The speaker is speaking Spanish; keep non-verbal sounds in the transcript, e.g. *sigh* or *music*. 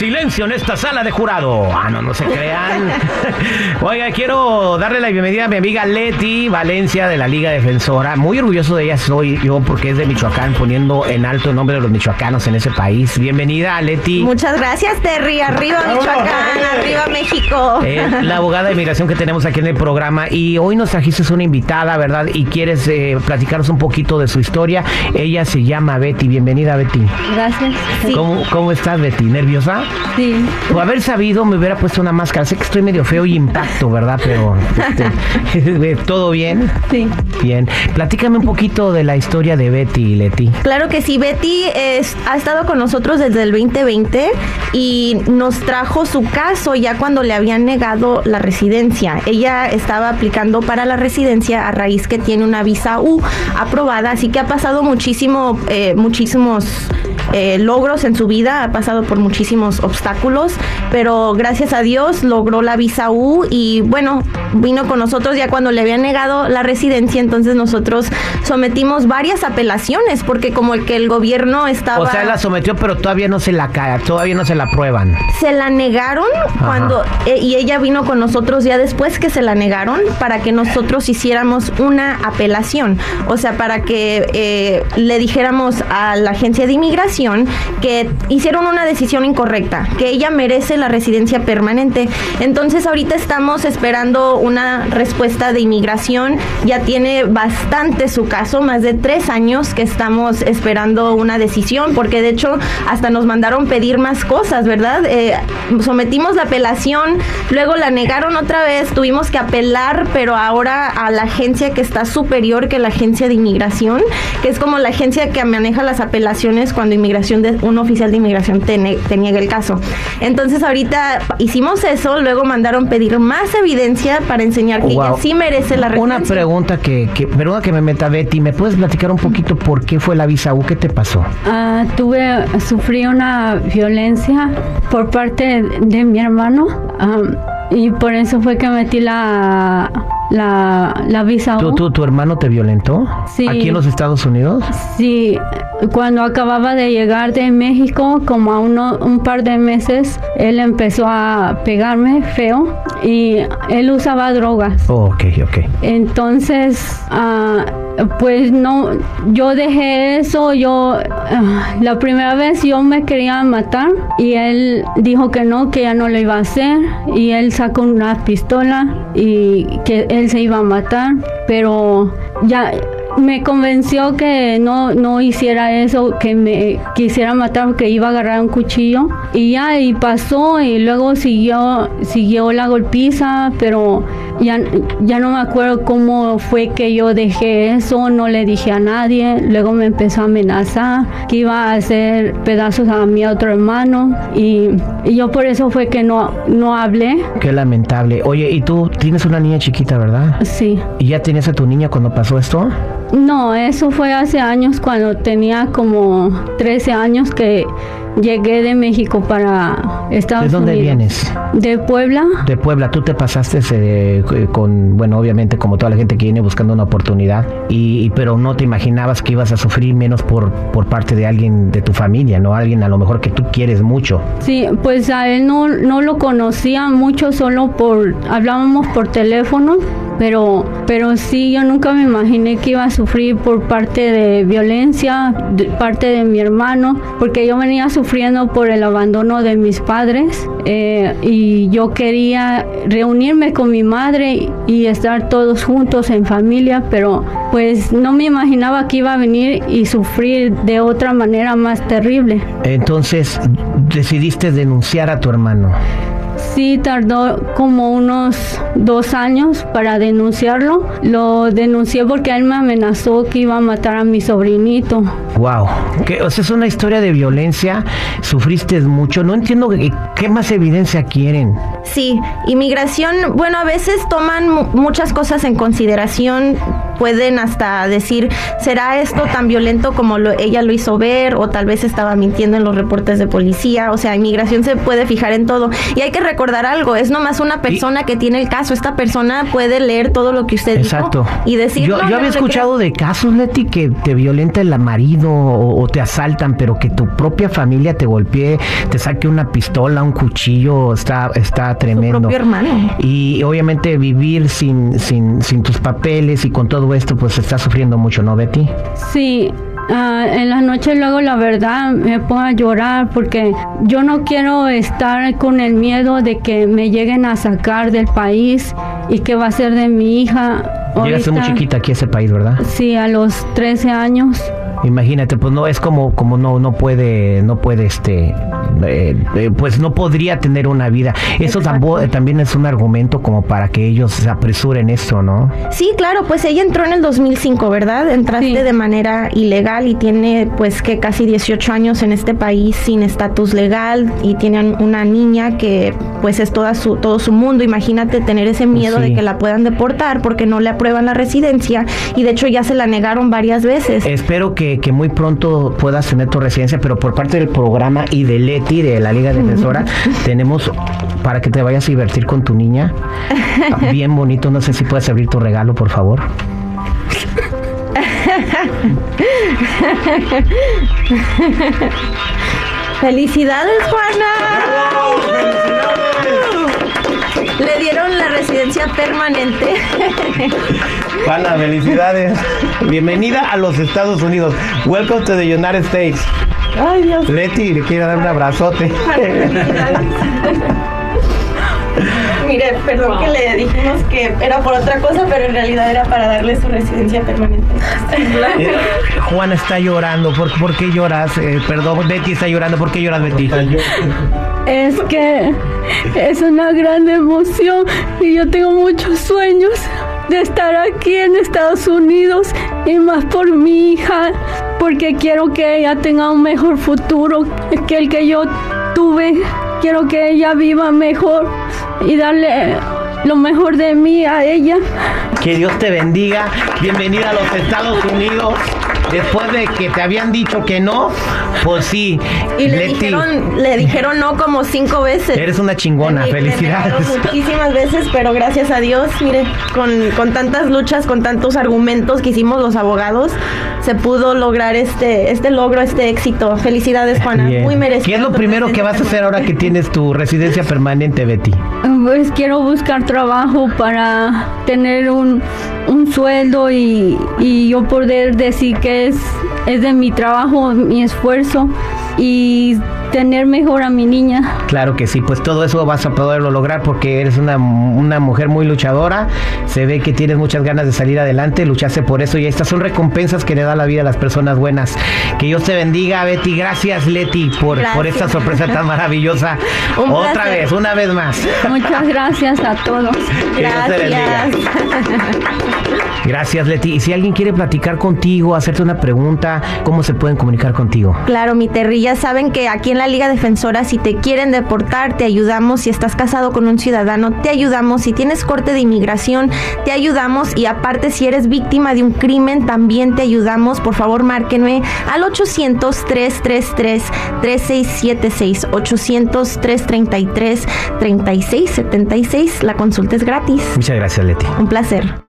Silencio en esta sala de jurado. Ah, no, no se crean. *laughs* Oiga, quiero darle la bienvenida a mi amiga Leti Valencia de la Liga Defensora. Muy orgulloso de ella soy yo porque es de Michoacán, poniendo en alto el nombre de los michoacanos en ese país. Bienvenida, Leti. Muchas gracias, Terry. Arriba Michoacán, arriba México. Eh, la abogada de migración que tenemos aquí en el programa y hoy nos trajiste una invitada, ¿verdad? Y quieres eh, platicarnos un poquito de su historia. Ella se llama Betty. Bienvenida, Betty. Gracias. ¿Cómo, ¿Cómo estás, Betty? ¿Nerviosa? Sí. O haber sabido me hubiera puesto una máscara. Sé que estoy medio feo y impacto, ¿verdad? Pero este, *laughs* todo bien. Sí. Bien. Platícame un poquito de la historia de Betty y Leti. Claro que sí, Betty es, ha estado con nosotros desde el 2020 y nos trajo su caso ya cuando le habían negado la residencia. Ella estaba aplicando para la residencia a raíz que tiene una visa U aprobada, así que ha pasado muchísimo, eh, muchísimos eh, logros en su vida, ha pasado por muchísimos obstáculos, pero gracias a Dios logró la visa U y bueno, vino con nosotros ya cuando le habían negado la residencia, entonces nosotros sometimos varias apelaciones porque como el que el gobierno estaba... O sea, la sometió, pero todavía no se la cae, todavía no se la prueban. Se la negaron cuando... eh, y ella vino con nosotros ya después que se la negaron para que nosotros hiciéramos una apelación. O sea, para que eh, le dijéramos a la agencia de inmigración que hicieron una decisión incorrecta, que ella merece la residencia permanente. Entonces ahorita estamos esperando una respuesta de inmigración. Ya tiene bastante su caso, más de tres años que estamos esperando una decisión, porque de hecho hasta nos mandaron pedir más cosas, ¿verdad? Eh, sometimos la apelación, luego la negaron otra vez, tuvimos que apelar, pero ahora a la agencia que está superior que la agencia de inmigración, que es como la agencia que maneja las apelaciones cuando inmigración de un oficial de inmigración te, ne- te niega el caso. Entonces ahorita hicimos eso, luego mandaron pedir más evidencia para enseñar que Wow. ella sí merece la Una residencia. pregunta que, que, perdona que me meta Betty, ¿me puedes platicar un poquito por qué fue la visa U? ¿Qué te pasó? Ah, tuve, sufrí una violencia por parte de mi hermano y por eso fue que metí la, la, la visa ¿Tú, tu hermano te violentó? Sí. ¿Aquí en los Estados Unidos? Sí, cuando acababa de llegar de México, como a uno, un par de meses, él empezó a pegarme feo y él usaba drogas. Oh, ok, ok. Entonces, ah, pues no, yo dejé eso, yo, ah, la primera vez yo me quería matar y él dijo que no, que ya no lo iba a hacer y él sacó una pistola y que él se iba a matar, pero ya me convenció que no, no hiciera eso, que me quisiera matar, que iba a agarrar un cuchillo y ya, y pasó y luego siguió, siguió la golpiza, pero ya, ya no me acuerdo cómo fue que yo dejé eso, no le dije a nadie, luego me empezó a amenazar que iba a hacer pedazos a mi otro hermano y, y yo por eso fue que no, no hablé, Qué lamentable. Oye, y tú tienes una niña chiquita, ¿verdad? sí. ¿Y ya tenías a tu niña cuando pasó esto? No, eso fue hace años cuando tenía como 13 años que llegué de México para Estados ¿De dónde Unidos. vienes? De Puebla. De Puebla. Tú te pasaste eh, con, bueno, obviamente como toda la gente que viene buscando una oportunidad, y, y- pero no te imaginabas que ibas a sufrir menos por, por parte de alguien de tu familia, ¿no? Alguien a lo mejor que tú quieres mucho. Sí, pues a él no, no lo conocía mucho, solo por, hablábamos por teléfono, pero, pero sí, yo nunca me imaginé que iba a sufrir por parte de violencia, de parte de mi hermano, porque yo venía sufriendo por el abandono de mis padres eh, y yo quería reunirme con mi madre y estar todos juntos en familia, pero pues no me imaginaba que iba a venir y sufrir de otra manera más terrible. Entonces decidiste denunciar a tu hermano. Sí, tardó como unos dos años para denunciarlo. Lo denuncié porque él me amenazó que iba a matar a mi sobrinito. Wow, que, o sea, es una historia de violencia, sufriste mucho, no entiendo qué, qué más evidencia quieren. Sí, inmigración, bueno, a veces toman mu- muchas cosas en consideración, pueden hasta decir, ¿será esto tan violento como lo- ella lo hizo ver? O tal vez estaba mintiendo en los reportes de policía, o sea, inmigración se puede fijar en todo. Y hay que recordar algo, es nomás una persona que tiene el caso. Esta persona puede leer todo lo que usted Exacto. dijo y decir. Yo, "No, yo no había escuchado de casos, Leti, que te violenta el marido o, o te asaltan, pero que tu propia familia te golpee, te saque una pistola, un cuchillo, está, está. Su tremendo. propio hermano. Y obviamente vivir sin, sin, sin tus papeles y con todo esto, pues estás sufriendo mucho, ¿no, Betty? Sí, ah, en las noches luego la verdad me pongo a llorar porque yo no quiero estar con el miedo de que me lleguen a sacar del país y qué va a ser de mi hija. Llegaste muy chiquita aquí a ese país, ¿verdad? Sí, a los 13 años. Imagínate, pues no es como como no no puede no puede este eh, eh, pues no podría tener una vida. Eso tambo- también es un argumento como para que ellos se apresuren esto, ¿no? Sí, claro, pues ella entró en el 2005, ¿verdad? Entraste Sí. de manera ilegal y tiene pues que casi 18 años en este país sin estatus legal y tiene una niña que pues es toda su, todo su mundo. Imagínate tener ese miedo Sí. de que la puedan deportar porque no le aprueban la residencia y de hecho ya se la negaron varias veces. Espero que, que muy pronto puedas tener tu residencia, pero por parte del programa y de Leti, de la Liga Defensora, tenemos para que te vayas a divertir con tu niña. *laughs* Bien bonito, no sé si puedes abrir tu regalo, por favor. *laughs* ¡Felicidades, Juana! Dieron la residencia permanente. *laughs* Juana, felicidades. Bienvenida a los Estados Unidos. Welcome to the United States. Ay, Dios. Leti, le quiero dar un abrazote. *laughs* Perdón que le dijimos que era por otra cosa, pero en realidad era para darle su residencia permanente. Eh, Juana está llorando. ¿Por, por qué lloras? Eh, perdón, Betty está llorando. ¿Por qué lloras, Betty? Es que es una gran emoción y yo tengo muchos sueños de estar aquí en Estados Unidos y más por mi hija, porque quiero que ella tenga un mejor futuro que el que yo tuve. Quiero que ella viva mejor y darle lo mejor de mí a ella. Que Dios te bendiga. Bienvenida a los Estados Unidos. Después de que te habían dicho que no, pues sí. Y le Leti, dijeron, le dijeron no como cinco veces. eres una chingona. Felicidades. Muchísimas veces, pero gracias a Dios, mire, con, con tantas luchas, con tantos argumentos que hicimos los abogados, se pudo lograr este, este logro, este éxito. Felicidades, Juana. Bien. Muy merecido. ¿Qué es lo primero que vas a hacer ahora que tienes tu residencia permanente, Betty? Pues quiero buscar trabajo para tener un, un sueldo y, y yo poder decir que es, es de mi trabajo, mi esfuerzo. Y tener mejor a mi niña. Claro que sí, pues todo eso vas a poderlo lograr porque eres una, una mujer muy luchadora, se ve que tienes muchas ganas de salir adelante, luchaste por eso y estas son recompensas que le da la vida a las personas buenas. Que Dios te bendiga, Betty, gracias Leti por, Gracias. por esta sorpresa tan maravillosa. *laughs* Un Otra placer. vez, una vez más. Muchas gracias a todos. *laughs* Gracias. *laughs* Gracias Leti. Y si alguien quiere platicar contigo, hacerte una pregunta, ¿cómo se pueden comunicar contigo? Claro, mi Terry, ya saben que aquí en la Liga Defensora, si te quieren deportar, te ayudamos. Si estás casado con un ciudadano, te ayudamos. Si tienes corte de inmigración, te ayudamos. Y aparte, si eres víctima de un crimen, también te ayudamos. Por favor, márquenme al 800-333-3676. 800-333-3676. La consulta es gratis. Muchas gracias Leti. Un placer.